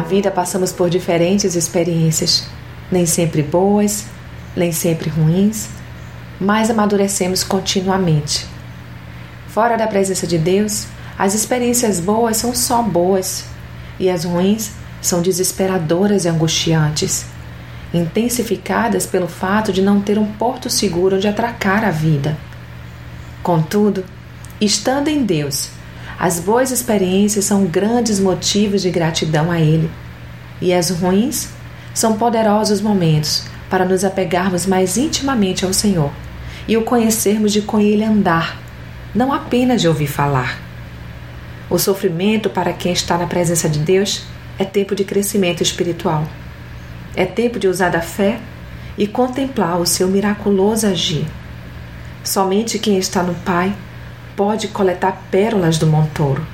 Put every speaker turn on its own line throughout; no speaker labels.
vida passamos por diferentes experiências, nem sempre boas, nem sempre ruins, mas amadurecemos continuamente. Fora da presença de Deus, as experiências boas são só boas e as ruins são desesperadoras e angustiantes, intensificadas pelo fato de não ter um porto seguro onde atracar a vida. Contudo, estando em Deus, as boas experiências são grandes motivos de gratidão a Ele, e as ruins são poderosos momentos para nos apegarmos mais intimamente ao Senhor e o conhecermos de com Ele andar, não apenas de ouvir falar. O sofrimento para quem está na presença de Deus é tempo de crescimento espiritual. É tempo de usar da fé e contemplar o seu miraculoso agir. Somente quem está no Pai pode coletar pérolas do montouro.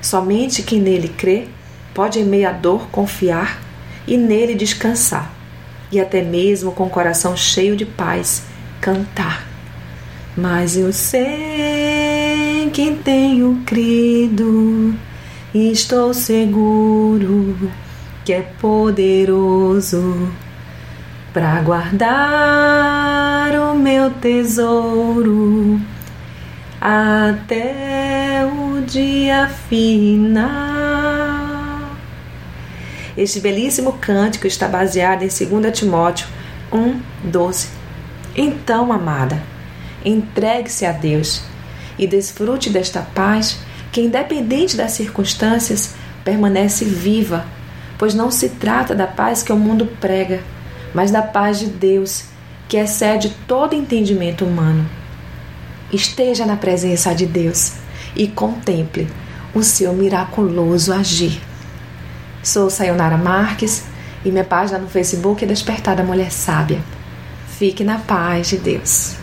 Somente quem nele crê pode em meia dor confiar e nele descansar, e até mesmo com o coração cheio de paz cantar. Mas eu sei quem tenho crido, estou seguro que é poderoso para guardar o meu tesouro até o dia final. Este belíssimo cântico está baseado em 2 Timóteo 1, 12. Então, amada, entregue-se a Deus e desfrute desta paz que, independente das circunstâncias, permanece viva, pois não se trata da paz que o mundo prega, mas da paz de Deus, que excede todo entendimento humano. Esteja na presença de Deus e contemple o seu miraculoso agir. Sou Sayonara Marques e minha página no Facebook é Despertar da Mulher Sábia. Fique na paz de Deus.